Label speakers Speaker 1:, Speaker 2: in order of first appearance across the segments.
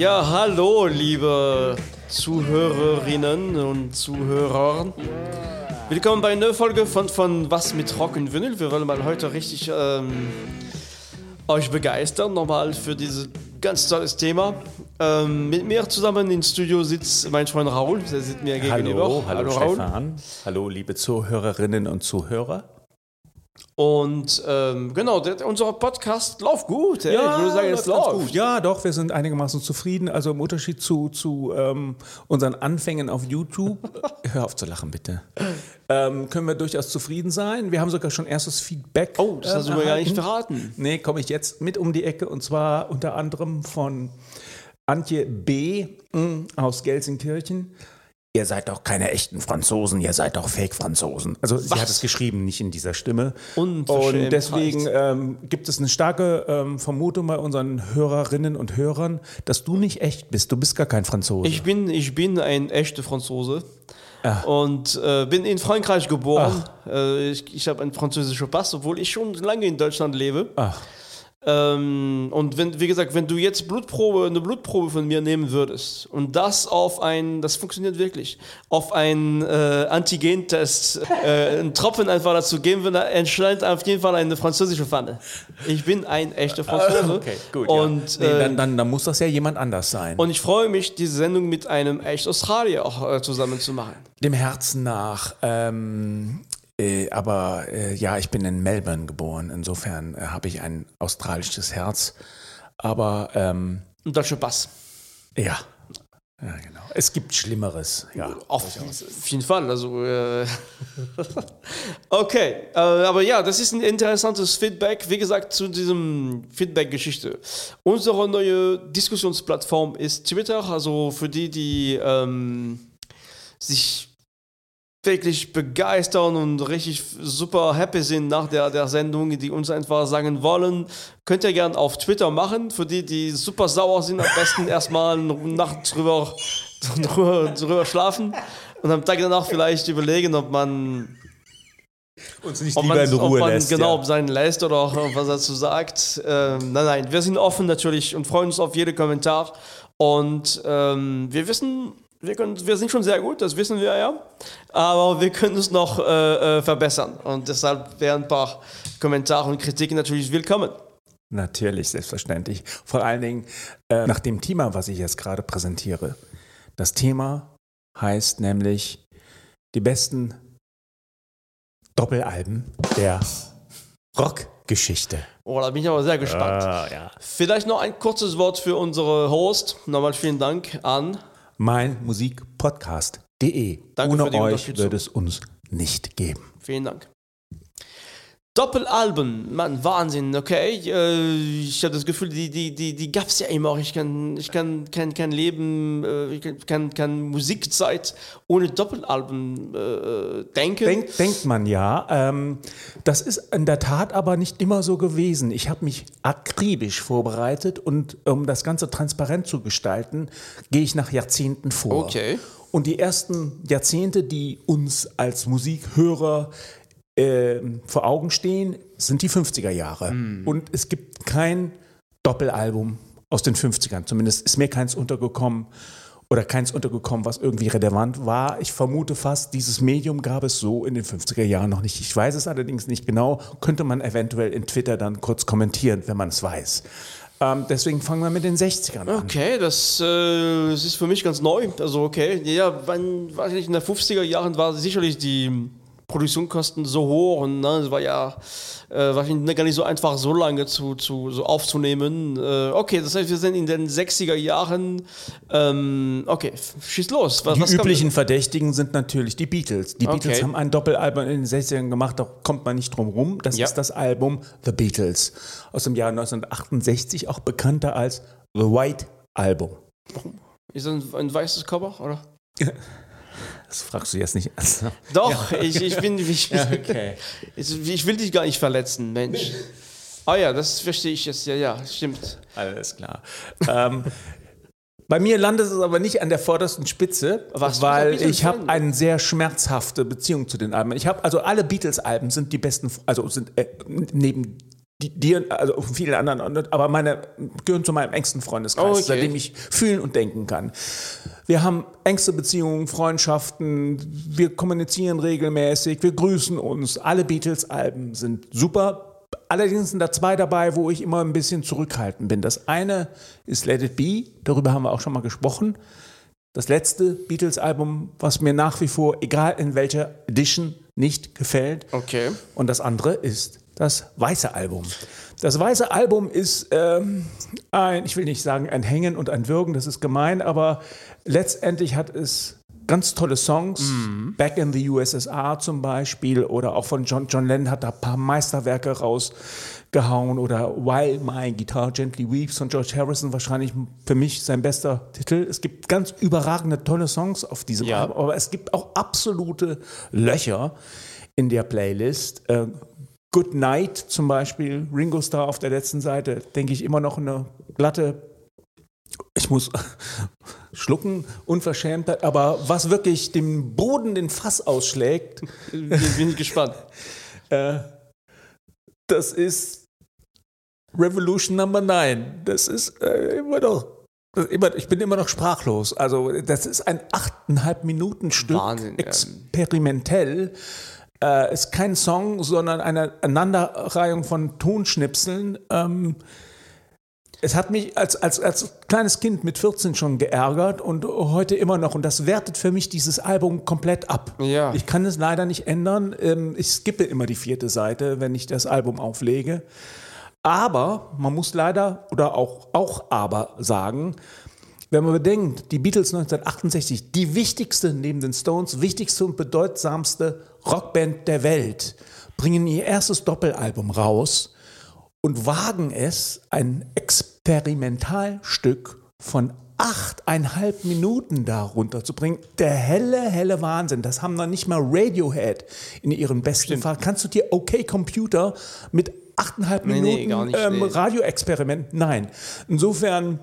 Speaker 1: Ja, hallo, liebe Zuhörerinnen und Zuhörer. Willkommen bei einer Folge von, von Was mit Rock und Vinyl. Wir wollen mal heute richtig ähm, euch begeistern, nochmal für dieses ganz tolles Thema. Ähm, mit mir zusammen im Studio sitzt mein Freund Raoul, der sitzt mir gegenüber.
Speaker 2: Hallo, hallo, hallo Stefan. Hallo, liebe Zuhörerinnen und Zuhörer.
Speaker 1: Und ähm, genau, der, unser Podcast läuft gut. Ey. Ja, ich würde sagen, es läuft. Gut.
Speaker 2: Ja, doch, wir sind einigermaßen zufrieden. Also im Unterschied zu, zu ähm, unseren Anfängen auf YouTube, hör auf zu lachen bitte, ähm, können wir durchaus zufrieden sein. Wir haben sogar schon erstes Feedback.
Speaker 1: Oh, das hast du mir gar nicht verraten.
Speaker 2: Nee, komme ich jetzt mit um die Ecke und zwar unter anderem von Antje B. Aus Gelsenkirchen. Ihr seid doch keine echten Franzosen, ihr seid doch Fake-Franzosen. Also Was? sie hat es geschrieben, nicht in dieser Stimme. Und deswegen ähm, gibt es eine starke ähm, Vermutung bei unseren Hörerinnen und Hörern, dass du nicht echt bist. Du bist gar kein Franzose.
Speaker 1: Ich bin, ich bin ein echter Franzose. Ach. Und äh, bin in Frankreich geboren. Äh, ich ich habe einen französischen Pass, obwohl ich schon lange in Deutschland lebe. Ach. Ähm, und wenn, wie gesagt, wenn du jetzt Blutprobe, eine Blutprobe von mir nehmen würdest und das auf ein, das funktioniert wirklich, auf einen äh, Antigentest, äh, einen Tropfen einfach dazu geben würde, entscheidet auf jeden Fall eine französische Pfanne. Ich bin ein echter Franzose. Okay, gut.
Speaker 2: Und, ja. nee, dann, dann, dann, muss das ja jemand anders sein.
Speaker 1: Und ich freue mich, diese Sendung mit einem echt Australier auch äh, zusammen zu machen.
Speaker 2: Dem Herzen nach. Ähm, äh, aber äh, ja, ich bin in Melbourne geboren. Insofern äh, habe ich ein australisches Herz. Aber. Ähm,
Speaker 1: ein deutscher Pass.
Speaker 2: Ja. Ja, genau. Es gibt Schlimmeres. Ja,
Speaker 1: auf, auf jeden Fall. Also, äh okay, äh, aber ja, das ist ein interessantes Feedback. Wie gesagt, zu diesem Feedback-Geschichte. Unsere neue Diskussionsplattform ist Twitter. Also für die, die ähm, sich wirklich begeistern und richtig super happy sind nach der, der Sendung, die uns einfach sagen wollen, könnt ihr gerne auf Twitter machen. Für die, die super sauer sind, am besten erstmal eine Nacht drüber, drüber, drüber schlafen und am Tag danach vielleicht überlegen, ob man
Speaker 2: uns nicht ob lieber in Ruhe
Speaker 1: ob man
Speaker 2: lässt.
Speaker 1: Genau, ja. ob sein lässt oder auch was er dazu sagt. Ähm, nein, nein, wir sind offen natürlich und freuen uns auf jeden Kommentar. Und ähm, wir wissen wir, können, wir sind schon sehr gut, das wissen wir ja, aber wir können es noch äh, äh, verbessern und deshalb wären ein paar Kommentare und Kritiken natürlich willkommen.
Speaker 2: Natürlich, selbstverständlich. Vor allen Dingen äh, nach dem Thema, was ich jetzt gerade präsentiere. Das Thema heißt nämlich die besten Doppelalben der Rockgeschichte.
Speaker 1: Oh, da bin ich aber sehr gespannt. Uh, ja. Vielleicht noch ein kurzes Wort für unsere Host. Nochmal vielen Dank an
Speaker 2: meinmusikpodcast.de. Ohne euch würde es uns nicht geben.
Speaker 1: Vielen Dank. Doppelalben, Mann, Wahnsinn, okay. Äh, ich habe das Gefühl, die, die, die, die gab es ja immer. Ich kann, ich kann kein, kein Leben, äh, ich kann, kann Musikzeit ohne Doppelalben äh, denken.
Speaker 2: Denk, denkt man ja. Ähm, das ist in der Tat aber nicht immer so gewesen. Ich habe mich akribisch vorbereitet und um das Ganze transparent zu gestalten, gehe ich nach Jahrzehnten vor.
Speaker 1: Okay.
Speaker 2: Und die ersten Jahrzehnte, die uns als Musikhörer äh, vor Augen stehen, sind die 50er Jahre. Mhm. Und es gibt kein Doppelalbum aus den 50ern. Zumindest ist mir keins untergekommen oder keins untergekommen, was irgendwie relevant war. Ich vermute fast, dieses Medium gab es so in den 50er Jahren noch nicht. Ich weiß es allerdings nicht genau. Könnte man eventuell in Twitter dann kurz kommentieren, wenn man es weiß. Ähm, deswegen fangen wir mit den 60ern
Speaker 1: an. Okay, das, äh, das ist für mich ganz neu. Also okay, ja, wann, weiß ich, in den 50er Jahren war sicherlich die Produktionskosten so hoch und ne, es war ja äh, wahrscheinlich gar nicht so einfach, so lange zu, zu so aufzunehmen. Äh, okay, das heißt, wir sind in den 60er Jahren. Ähm, okay, schieß los.
Speaker 2: Was, die was üblichen Verdächtigen sind natürlich die Beatles. Die okay. Beatles haben ein Doppelalbum in den 60ern gemacht, da kommt man nicht drum rum. Das ja. ist das Album The Beatles aus dem Jahr 1968, auch bekannter als The White Album.
Speaker 1: Ist das ein, ein weißes Cover, oder?
Speaker 2: Das fragst du jetzt nicht.
Speaker 1: Also, Doch, ja, okay. ich, ich bin. Ich, ja, okay. ich, ich will dich gar nicht verletzen, Mensch. Ah oh ja, das verstehe ich jetzt. Ja, ja, stimmt.
Speaker 2: Alles klar. ähm, bei mir landet es aber nicht an der vordersten Spitze, Was, weil ich habe eine sehr schmerzhafte Beziehung zu den Alben. Ich habe also alle Beatles-Alben sind die besten, also sind äh, neben die, dir, also vielen anderen, aber meine gehören zu meinem engsten Freundeskreis,
Speaker 1: Oh, okay.
Speaker 2: seitdem ich fühlen und denken kann. Wir haben engste Beziehungen, Freundschaften, wir kommunizieren regelmäßig, wir grüßen uns. Alle Beatles-Alben sind super. Allerdings sind da zwei dabei, wo ich immer ein bisschen zurückhaltend bin. Das eine ist Let It Be, darüber haben wir auch schon mal gesprochen. Das letzte Beatles-Album, was mir nach wie vor, egal in welcher Edition, nicht gefällt.
Speaker 1: Okay.
Speaker 2: Und das andere ist das weiße Album. Das weiße Album ist ähm, ein, ich will nicht sagen ein Hängen und ein Würgen, das ist gemein, aber letztendlich hat es ganz tolle Songs. Back in the USSR zum Beispiel oder auch von John, John Lennon hat da ein paar Meisterwerke rausgehauen oder While My Guitar Gently Weeps von George Harrison, wahrscheinlich für mich sein bester Titel. Es gibt ganz überragende, tolle Songs auf diesem
Speaker 1: Ja.
Speaker 2: Album, aber es gibt auch absolute Löcher in der Playlist. Äh, Good Night zum Beispiel, Ringo Starr auf der letzten Seite, denke ich immer noch eine glatte, ich muss schlucken, Unverschämtheit, aber was wirklich dem Boden den Fass ausschlägt,
Speaker 1: Bin, ich gespannt.
Speaker 2: äh, das ist Revolution Number 9. Das ist äh, immer noch. Immer, ich bin immer noch sprachlos. Also, das ist ein achteinhalb Minuten Stück,
Speaker 1: Wahnsinn,
Speaker 2: experimentell. Äh, ist kein Song, sondern eine Aneinanderreihung von Tonschnipseln. Ähm, es hat mich als, als, als kleines Kind mit 14 schon geärgert und heute immer noch. Und das wertet für mich dieses Album komplett ab.
Speaker 1: Ja.
Speaker 2: Ich kann es leider nicht ändern. Ähm, Ich skippe immer die vierte Seite, wenn ich das Album auflege. Aber man muss leider oder auch, auch aber sagen, wenn man bedenkt, die Beatles 1968, die wichtigste neben den Stones, wichtigste und bedeutsamste Rockband der Welt, bringen ihr erstes Doppelalbum raus und wagen es, ein Experimentalstück von achteinhalb Minuten da runterzubringen. Der helle, helle Wahnsinn. Das haben noch nicht mal Radiohead in ihren besten Fall. Kannst du dir OK Computer mit achteinhalb
Speaker 1: Nee,
Speaker 2: Minuten ähm,
Speaker 1: nee.
Speaker 2: Radioexperiment? Nein. Insofern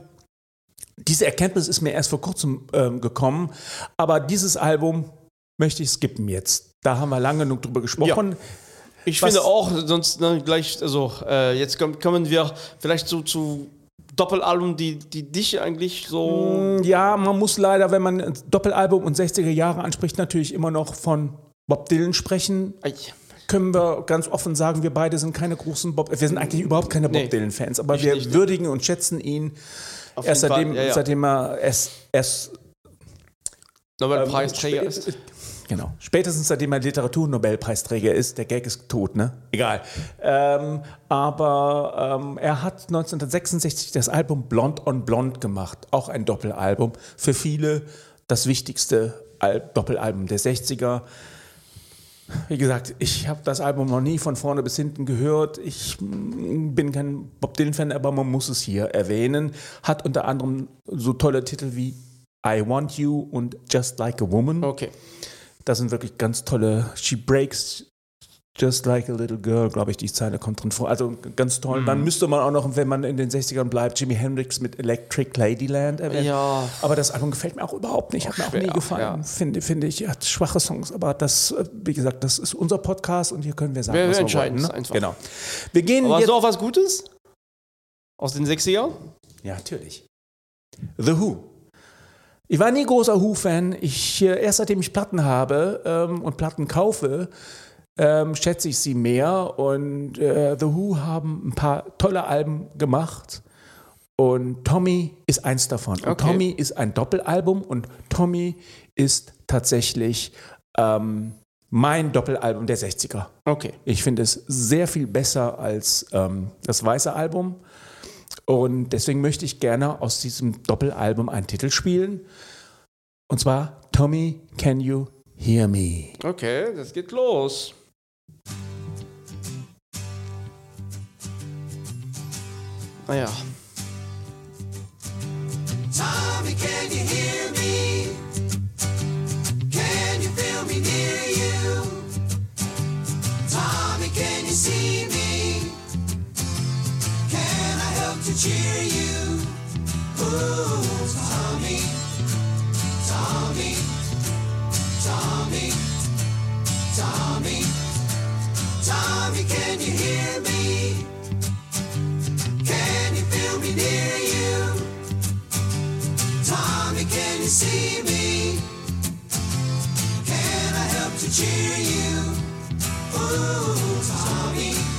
Speaker 2: diese Erkenntnis ist mir erst vor kurzem ähm, gekommen, aber dieses Album möchte ich skippen jetzt. Da haben wir lange genug drüber gesprochen.
Speaker 1: Ich
Speaker 2: Was-
Speaker 1: finde auch, sonst ne, gleich, also äh, jetzt kommen, wir vielleicht so zu Doppelalbum, die, die dich eigentlich so.
Speaker 2: Ja, man muss leider, wenn man Doppelalbum und 60er Jahre anspricht, natürlich immer noch von Bob Dylan sprechen.
Speaker 1: Ei.
Speaker 2: Können wir ganz offen sagen, wir beide sind keine großen Bob, wir sind eigentlich überhaupt keine
Speaker 1: Nee.
Speaker 2: Bob Dylan-Fans, aber wir
Speaker 1: nicht, ne?
Speaker 2: würdigen und schätzen ihn
Speaker 1: Auf
Speaker 2: erst
Speaker 1: jeden Fall,
Speaker 2: seitdem,
Speaker 1: ja, ja.
Speaker 2: seitdem er es, es
Speaker 1: Nobelpreisträger
Speaker 2: Ähm,
Speaker 1: ist.
Speaker 2: Genau. Spätestens seitdem er Literaturnobelpreisträger ist, der Gag ist tot, ne? Egal. Ähm, aber ähm, er hat 1966 das Album Blond on Blond gemacht, auch ein Doppelalbum. Für viele das wichtigste Al Doppelalbum der 60er. Wie gesagt, ich habe das Album noch nie von vorne bis hinten gehört. Ich mm, bin kein Bob Dylan-Fan, aber man muss es hier erwähnen. Hat unter anderem so tolle Titel wie I Want You und Just Like a Woman.
Speaker 1: Okay.
Speaker 2: Das sind wirklich ganz tolle. She breaks just like a little girl, glaube ich, die Zeile kommt drin vor. Also ganz toll.
Speaker 1: Mhm.
Speaker 2: Dann müsste man auch noch, wenn man in den 60ern bleibt, Jimi Hendrix mit Electric Ladyland erwähnen.
Speaker 1: Ja.
Speaker 2: Aber das Album gefällt mir auch überhaupt nicht. Hat mir auch
Speaker 1: schwer,
Speaker 2: nie gefallen.
Speaker 1: ja.
Speaker 2: Finde, finde ich, hat schwache Songs. Aber das, äh, wie gesagt, das ist unser Podcast und hier können wir sagen,
Speaker 1: Wir-
Speaker 2: was wir
Speaker 1: entscheiden
Speaker 2: wollen. Ne?
Speaker 1: einfach.
Speaker 2: Genau. Wir gehen
Speaker 1: Aber hast
Speaker 2: jetzt.
Speaker 1: du auch was Gutes? Aus den 60ern?
Speaker 2: Ja, natürlich. The Who. Ich war nie großer Who-Fan. Ich, äh, erst seitdem ich Platten habe ähm, und Platten kaufe, ähm, schätze ich sie mehr. Und äh, The Who haben ein paar tolle Alben gemacht. Und Tommy ist eins davon. Und
Speaker 1: Okay.
Speaker 2: Tommy ist ein Doppelalbum und Tommy ist tatsächlich ähm, mein Doppelalbum der 60er.
Speaker 1: Okay.
Speaker 2: Ich finde es sehr viel besser als ähm, das weiße Album. Und deswegen möchte ich gerne aus diesem Doppelalbum einen Titel spielen. Und zwar Tommy, Can You Hear Me?
Speaker 1: Okay, das geht los. Naja.
Speaker 3: Tommy, can you hear me? Can you feel me near you? Tommy, can you see me? up to cheer you. Ooh, Tommy, Tommy, Tommy, Tommy, Tommy, can you hear me? Can you feel me near you? Tommy, can you see me? Can I help to cheer you? Ooh, Tommy.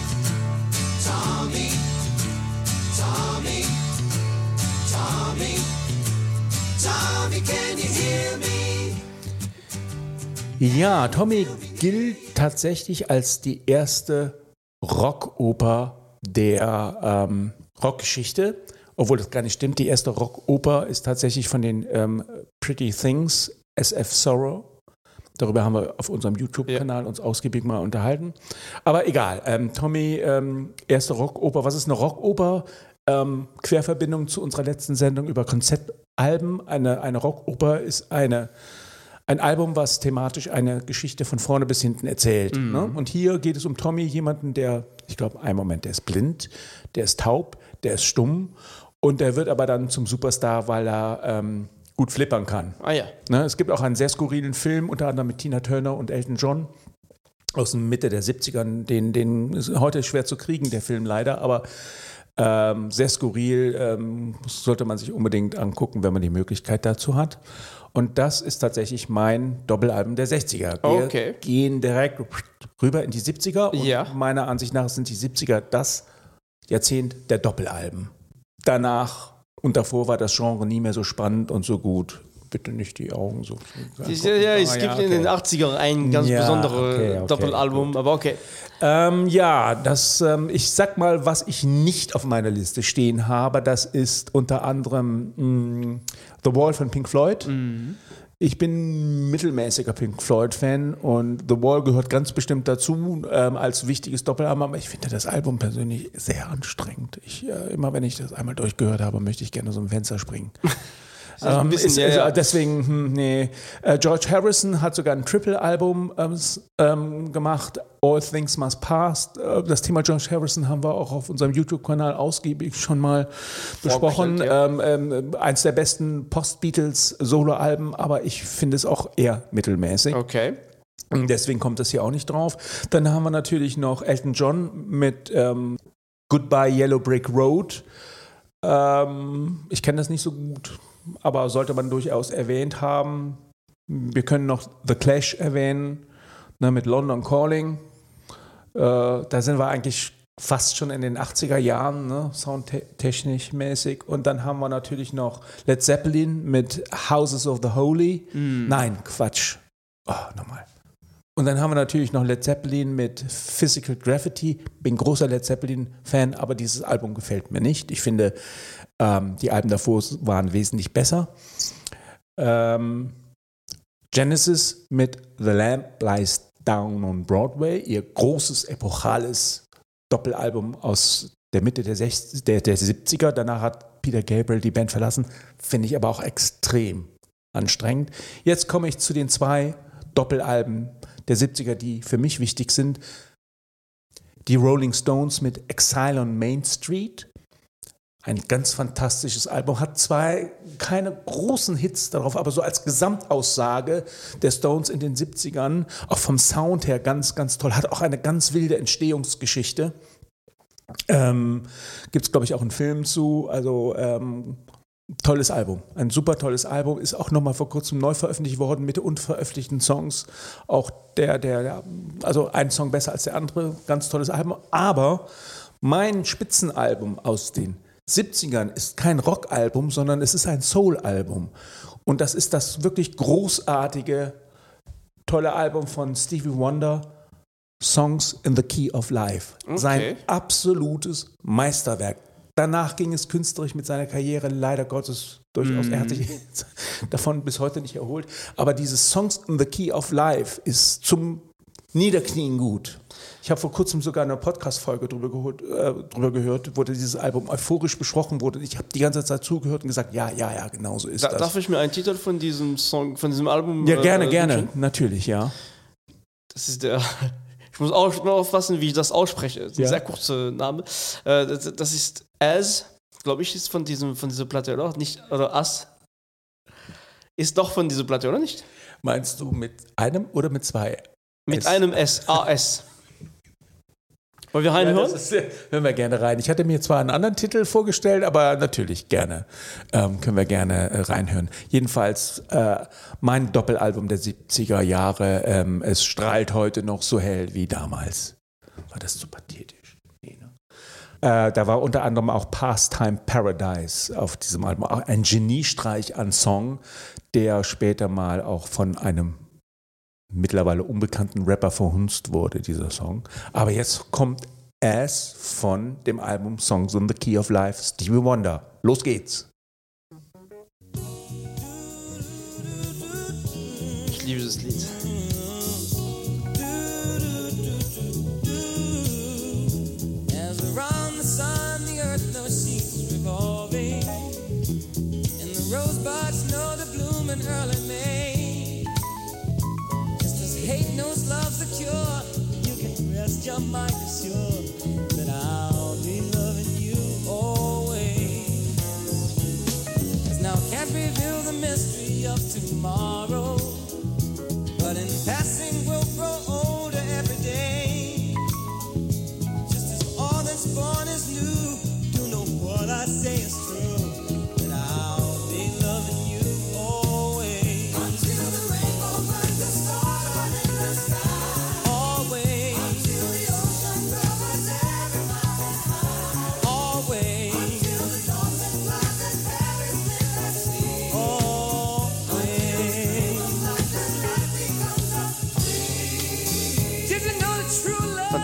Speaker 2: Ja, Tommy gilt tatsächlich als die erste Rockoper der ähm, Rockgeschichte, obwohl das gar nicht stimmt. Die erste Rockoper ist tatsächlich von den ähm, Pretty Things, SF Sorrow. Darüber haben wir auf unserem YouTube-Kanal uns ausgiebig mal unterhalten. Aber egal, ähm, Tommy, ähm, erste Rockoper. Was ist eine Rockoper? Ähm, Querverbindung zu unserer letzten Sendung über Konzeptalben. Eine, eine Rockoper ist eine ein Album, was thematisch eine Geschichte von vorne bis hinten erzählt. Ne? Und hier geht es um Tommy, jemanden, der, ich glaube, einen Moment, der ist blind, der ist taub, der ist stumm und der wird aber dann zum Superstar, weil er ähm, gut flippern kann.
Speaker 1: Ah ja.
Speaker 2: Ne? Es gibt auch einen sehr skurrilen Film, unter anderem mit Tina Turner und Elton John aus der Mitte der 70ern. Den, den ist heute schwer zu kriegen, der Film leider, aber ähm, sehr skurril, ähm, sollte man sich unbedingt angucken, wenn man die Möglichkeit dazu hat. Und das ist tatsächlich mein Doppelalbum der 60er. Wir
Speaker 1: Okay.
Speaker 2: gehen direkt rüber in die 70er und
Speaker 1: Ja.
Speaker 2: meiner Ansicht nach sind die 70er das Jahrzehnt der Doppelalben. Danach und davor war das Genre nie mehr so spannend und so gut. Bitte nicht die Augen so.
Speaker 1: Ja, ja, es
Speaker 2: Ah,
Speaker 1: gibt
Speaker 2: ja,
Speaker 1: in den
Speaker 2: okay.
Speaker 1: 80ern ein ganz
Speaker 2: Ja,
Speaker 1: besonderes
Speaker 2: okay, okay,
Speaker 1: Doppelalbum, aber okay.
Speaker 2: Ähm, ja, das, ähm, ich sag mal, was ich nicht auf meiner Liste stehen habe, das ist unter anderem mh, The Wall von Pink Floyd. Ich bin mittelmäßiger Pink Floyd-Fan und The Wall gehört ganz bestimmt dazu ähm, als wichtiges Doppelalbum, aber ich finde das Album persönlich sehr anstrengend. Ich, äh, immer wenn ich das einmal durchgehört habe, möchte ich gerne so ein Fenster springen.
Speaker 1: ein
Speaker 2: Ähm,
Speaker 1: bisschen,
Speaker 2: ist,
Speaker 1: ja,
Speaker 2: ist,
Speaker 1: ja.
Speaker 2: Deswegen, hm, nee. Äh, George Harrison hat sogar ein Triple-Album ähm, ähm, gemacht, All Things Must Pass. Äh, das Thema George Harrison haben wir auch auf unserem YouTube-Kanal ausgiebig schon mal besprochen.
Speaker 1: ja.
Speaker 2: Ähm, ähm, eins der besten Post-Beatles-Solo-Alben, aber ich finde es auch eher mittelmäßig.
Speaker 1: Okay.
Speaker 2: Deswegen kommt das hier auch nicht drauf. Dann haben wir natürlich noch Elton John mit ähm, Goodbye Yellow Brick Road. Ähm, ich kenne das nicht so gut, aber sollte man durchaus erwähnt haben. Wir können noch The Clash erwähnen ne, mit London Calling. Äh, da sind wir eigentlich fast schon in den 80er Jahren, ne, soundtechnisch mäßig. Und dann haben wir natürlich noch Led Zeppelin mit Houses of the Holy. Nein, Quatsch. Oh, nochmal. Und dann haben wir natürlich noch Led Zeppelin mit Physical Graffiti. Bin großer Led Zeppelin-Fan, aber dieses Album gefällt mir nicht. Ich finde, ähm, die Alben davor waren wesentlich besser. Ähm, Genesis mit The Lamp Lies Down on Broadway, ihr großes, epochales Doppelalbum aus der Mitte der, 60, der, der 70er. Danach hat Peter Gabriel die Band verlassen. Finde ich aber auch extrem anstrengend. Jetzt komme ich zu den zwei Doppelalben der 70er, die für mich wichtig sind. Die Rolling Stones mit Exile on Main Street. Ein ganz fantastisches Album. Hat zwei keine großen Hits darauf, aber so als Gesamtaussage der Stones in den 70ern, auch vom Sound her ganz, ganz toll. Hat auch eine ganz wilde Entstehungsgeschichte. Ähm, Gibt es, glaube ich, auch einen Film zu. Also ähm, tolles Album. Ein super tolles Album. Ist auch nochmal vor kurzem neu veröffentlicht worden mit unveröffentlichten Songs. Auch der, der, also ein Song besser als der andere. Ganz tolles Album. Aber mein Spitzenalbum aus den 70ern ist kein Rockalbum, sondern es ist ein Soul-Album. Und das ist das wirklich großartige, tolle Album von Stevie Wonder, Songs in the Key of Life. Sein absolutes Meisterwerk. Danach ging es künstlerisch mit seiner Karriere leider Gottes durchaus. Er hat sich davon bis heute nicht erholt. Aber dieses Songs in the Key of Life ist zum Niederknien gut. Ich habe vor kurzem sogar eine Podcast-Folge drüber, äh, drüber gehört, wo dieses Album euphorisch besprochen wurde. Ich habe die ganze Zeit zugehört und gesagt, ja, ja, ja, genau so ist
Speaker 1: Da,
Speaker 2: das.
Speaker 1: darf ich mir einen Titel von diesem Song, von diesem Album?
Speaker 2: ja, gerne,
Speaker 1: äh,
Speaker 2: gerne,
Speaker 1: wünschen?
Speaker 2: natürlich, ja.
Speaker 1: Das ist der. Ich muss auch nur aufpassen, wie ich das ausspreche. Das ist ein
Speaker 2: Ja.
Speaker 1: sehr kurzer Name. Äh, das, das ist As, glaube ich, ist von diesem von dieser Platte, oder? Nicht, oder As. Ist doch von dieser Platte, oder nicht?
Speaker 2: Meinst du mit einem oder mit zwei?
Speaker 1: Mit
Speaker 2: S.
Speaker 1: einem S, AS. Wollen wir
Speaker 2: Ja,
Speaker 1: reinhören?
Speaker 2: ist, äh, hören wir gerne rein. Ich hatte mir zwar einen anderen Titel vorgestellt, aber natürlich gerne. Ähm, können wir gerne äh, reinhören. Jedenfalls äh, mein Doppelalbum der 70er Jahre. Ähm, es strahlt heute noch so hell wie damals. War das zu pathetisch? Nee, ne? Äh, da war unter anderem auch Pastime Paradise auf diesem Album. Auch ein Geniestreich an Song, der später mal auch von einem mittlerweile unbekannten Rapper verhunzt wurde, dieser Song. Aber jetzt kommt es von dem Album Songs on the Key of Life, Stevie Wonder. Los geht's.
Speaker 3: That I'll be loving you now can't reveal the mystery of tomorrow.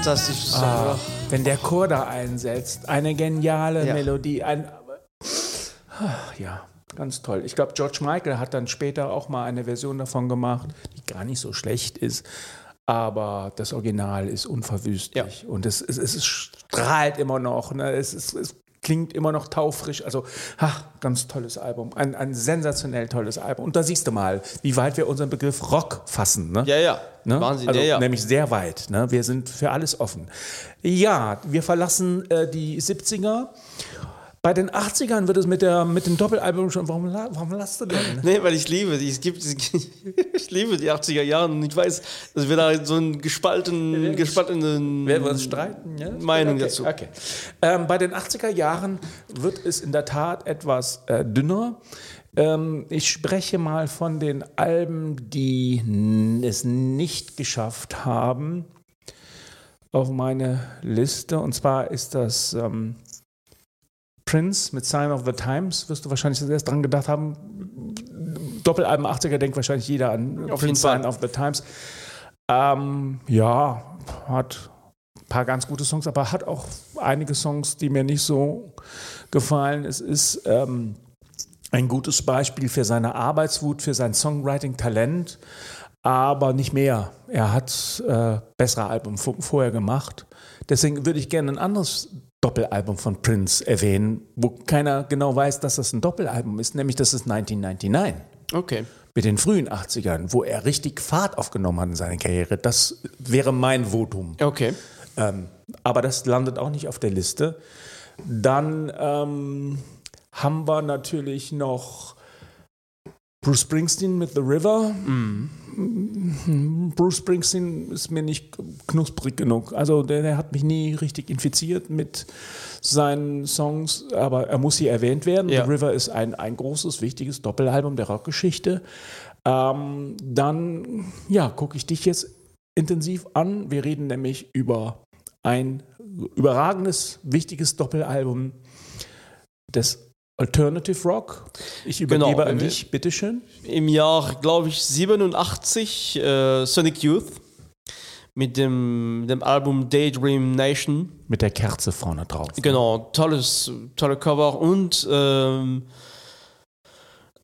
Speaker 1: Fantastisches Song.
Speaker 2: Ah, wenn der Chor da einsetzt, eine geniale
Speaker 1: Ja.
Speaker 2: Melodie, ein ja, ganz toll. Ich glaube, George Michael hat dann später auch mal eine Version davon gemacht, die gar nicht so schlecht ist. Aber das Original ist unverwüstlich und es, es, es strahlt immer noch. Ne? Es, es, es klingt immer noch taufrisch. Also, ach, ganz tolles Album. Ein, ein sensationell tolles Album. Und da siehst du mal, wie weit wir unseren Begriff Rock fassen. Ne?
Speaker 1: Ja, ja.
Speaker 2: Ne?
Speaker 1: Wahnsinn,
Speaker 2: also,
Speaker 1: ja, ja.
Speaker 2: Nämlich sehr weit. Ne? Wir sind für alles offen. Ja, wir verlassen äh, die 70er. Bei den 80ern wird es mit, der, mit dem Doppelalbum schon. Warum, warum lasst du denn?
Speaker 1: Nee, weil ich liebe die. Es gibt, ich liebe die 80er Jahre und ich weiß, dass wir da so einen gespaltenen, gespaltenen
Speaker 2: Werden wir uns streiten? Ja?
Speaker 1: Meinung
Speaker 2: okay,
Speaker 1: dazu.
Speaker 2: Okay. Ähm, bei den 80er Jahren wird es in der Tat etwas äh, dünner. Ähm, ich spreche mal von den Alben, die es nicht geschafft haben auf meine Liste. Und zwar ist das ähm, Prince mit Sign of the Times. Wirst du wahrscheinlich erst dran gedacht haben. Doppelalben 80er denkt wahrscheinlich jeder an
Speaker 1: Auf
Speaker 2: Prince
Speaker 1: jeden Fall.
Speaker 2: Sign of the Times. Ähm, ja, hat ein paar ganz gute Songs, aber hat auch einige Songs, die mir nicht so gefallen. Es ist ähm, ein gutes Beispiel für seine Arbeitswut, für sein Songwriting-Talent, aber nicht mehr. Er hat äh, bessere Alben vo- vorher gemacht. Deswegen würde ich gerne ein anderes Doppelalbum von Prince erwähnen, wo keiner genau weiß, dass das ein Doppelalbum ist, nämlich das ist 1999
Speaker 1: Okay.
Speaker 2: mit den frühen 80ern, wo er richtig Fahrt aufgenommen hat in seiner Karriere. Das wäre mein Votum.
Speaker 1: Okay.
Speaker 2: Ähm, aber das landet auch nicht auf der Liste. Dann ähm, haben wir natürlich noch Bruce Springsteen mit The River. Bruce Springsteen ist mir nicht knusprig genug. Also der, der hat mich nie richtig infiziert mit seinen Songs, aber er muss hier erwähnt werden.
Speaker 1: Ja.
Speaker 2: The River ist ein, ein großes, wichtiges Doppelalbum der Rockgeschichte. Ähm, dann, ja, gucke ich dich jetzt intensiv an. Wir reden nämlich über ein überragendes, wichtiges Doppelalbum des Alternative Rock. Ich
Speaker 1: Genau,
Speaker 2: übergebe
Speaker 1: wenn
Speaker 2: an dich, bitteschön.
Speaker 1: Im Jahr, glaube ich, 87 äh, Sonic Youth mit dem, dem Album Daydream Nation.
Speaker 2: Mit der Kerze vorne drauf.
Speaker 1: Genau, tolles, tolle Cover und ähm,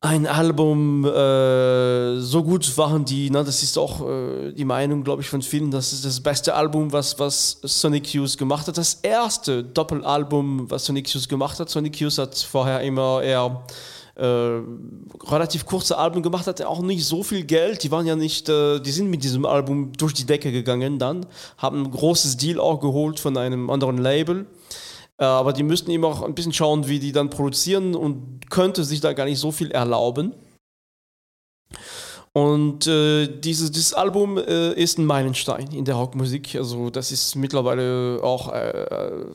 Speaker 1: ein Album, äh, so gut waren die, na, das ist auch äh, die Meinung, glaube ich, von vielen, das ist das beste Album, was, was Sonic Youth gemacht hat. Das erste Doppelalbum, was Sonic Youth gemacht hat. Sonic Youth hat vorher immer eher äh, relativ kurze Alben gemacht, hatte auch nicht so viel Geld. Die waren ja nicht, äh, die sind mit diesem Album durch die Decke gegangen dann, haben ein großes Deal auch geholt von einem anderen Label. Äh, aber die müssten eben auch ein bisschen schauen, wie die dann produzieren und könnte sich da gar nicht so viel erlauben. Und äh, dieses, dieses Album äh, ist ein Meilenstein in der Rockmusik. Also das ist mittlerweile auch äh,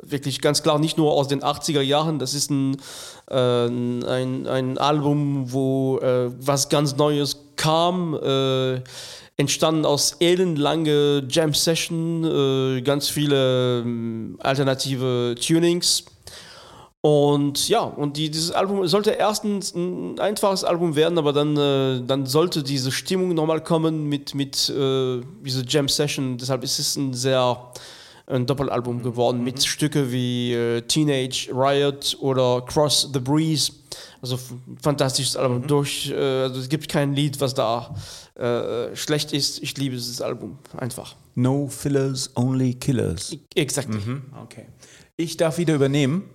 Speaker 1: wirklich ganz klar nicht nur aus den 80er Jahren. Das ist ein, äh, ein, ein Album, wo äh, was ganz Neues kam. Äh, entstanden aus ellenlange Jam Session, äh, ganz viele ähm, alternative Tunings. Und ja, und die, dieses Album sollte erstens ein einfaches Album werden, aber dann, äh, dann sollte diese Stimmung nochmal kommen mit, mit äh, dieser Jam Session. Deshalb ist es ein sehr ein Doppelalbum geworden mit Stücke wie äh, Teenage Riot oder Cross the Breeze. Also fantastisches Album. Durch, äh, also es gibt kein Lied, was da äh, schlecht ist. Ich liebe dieses Album einfach.
Speaker 2: No Fillers, Only Killers.
Speaker 1: Exakt.
Speaker 2: Okay. Ich darf wieder übernehmen.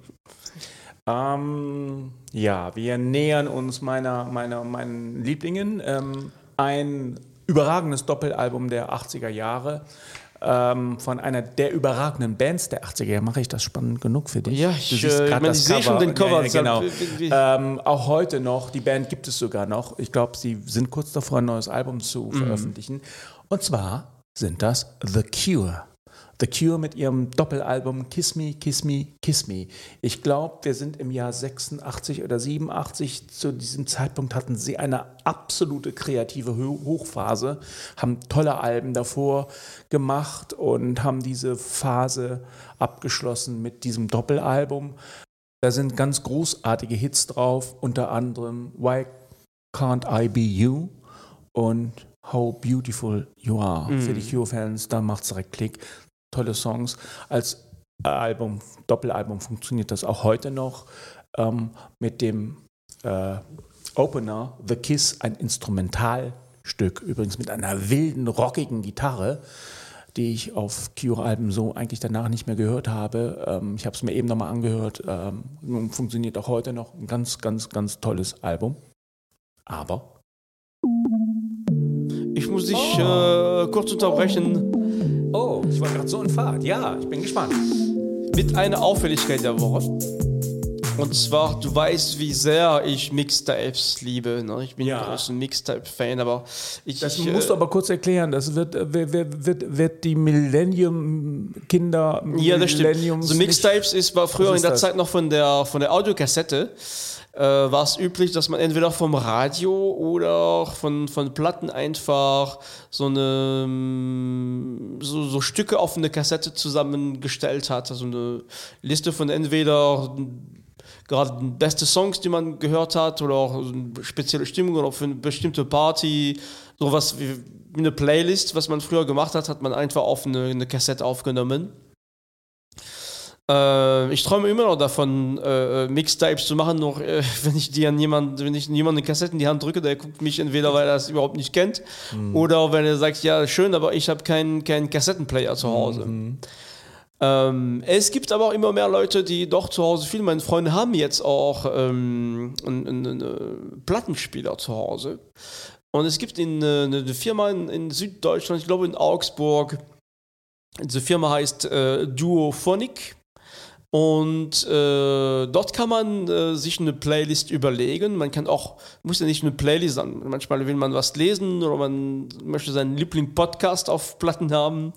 Speaker 2: Ähm, ja, wir nähern uns meiner, meiner, meinen Lieblingen. Ähm, ein überragendes Doppelalbum der 80er Jahre ähm, von einer der überragenden Bands der 80er Jahre. Mache ich das spannend genug für dich?
Speaker 1: Ja, ich, äh, man,
Speaker 2: das
Speaker 1: ich sehe schon den Cover.
Speaker 2: Ja, ja, genau.
Speaker 1: wie-
Speaker 2: Ähm, auch heute noch, die Band gibt es sogar noch. Ich glaube, sie sind kurz davor, ein neues Album zu veröffentlichen. Und zwar sind das The Cure. The Cure mit ihrem Doppelalbum Kiss Me, Kiss Me, Kiss Me. Ich glaube, wir sind im Jahr 86 oder 87. Zu diesem Zeitpunkt hatten sie eine absolute kreative Ho- Hochphase, haben tolle Alben davor gemacht und haben diese Phase abgeschlossen mit diesem Doppelalbum. Da sind ganz großartige Hits drauf, unter anderem Why Can't I Be You und How Beautiful You Are. Für die Cure-Fans, da macht es direkt Klick. Tolle Songs. Als Album, Doppelalbum funktioniert das auch heute noch ähm, mit dem äh, Opener The Kiss, ein Instrumentalstück, übrigens mit einer wilden, rockigen Gitarre die ich auf Cure-Alben so eigentlich danach nicht mehr gehört habe. Ähm, ich habe es mir eben nochmal angehört. Ähm, funktioniert auch heute noch. Ein ganz, ganz, ganz tolles Album. Aber
Speaker 1: Ich muss dich äh, kurz unterbrechen
Speaker 2: Oh, ich war gerade so in Fahrt. Ja, ich bin gespannt.
Speaker 1: mit einer Auffälligkeit der Woche. Und zwar, du weißt, wie sehr ich Mixtapes liebe. Ne? Ich bin
Speaker 2: Ja.
Speaker 1: ein großer Mixtape-Fan, aber ich.
Speaker 2: Das
Speaker 1: ich,
Speaker 2: musst du aber kurz erklären. Das wird, äh, wird, wird, wird, wird die Millennium-Kinder.
Speaker 1: Ja, das stimmt. So Mixtapes ist, war früher
Speaker 2: Was
Speaker 1: in
Speaker 2: ist
Speaker 1: der
Speaker 2: das?
Speaker 1: Zeit noch von der, von der Audiokassette. Äh, war es üblich, dass man entweder vom Radio oder von, von Platten einfach so eine mm, so, so Stücke auf eine Kassette zusammengestellt hat. Also eine Liste von entweder gerade beste Songs, die man gehört hat, oder auch spezielle Stimmung oder für eine bestimmte Party, sowas wie eine Playlist, was man früher gemacht hat, hat man einfach auf eine, eine Kassette aufgenommen. Äh, ich träume immer noch davon, äh, Mixtapes zu machen, noch äh, wenn ich die an jemand, wenn ich jemanden eine Kassette in die Hand drücke, der guckt mich entweder, weil er es überhaupt nicht kennt, oder wenn er sagt, ja, schön, aber ich habe keinen keinen Kassettenplayer zu Hause. Ähm, es gibt aber auch immer mehr Leute, die doch zu Hause, viele meiner Freunde haben jetzt auch ähm, einen, einen, einen Plattenspieler zu Hause. Und es gibt in, äh, eine, eine Firma in, in Süddeutschland, ich glaube in Augsburg, diese Firma heißt äh, Duophonic. Und äh, dort kann man äh, sich eine Playlist überlegen. Man kann auch, muss ja nicht eine Playlist sein. Manchmal will man was lesen oder man möchte seinen Liebling-Podcast auf Platten haben.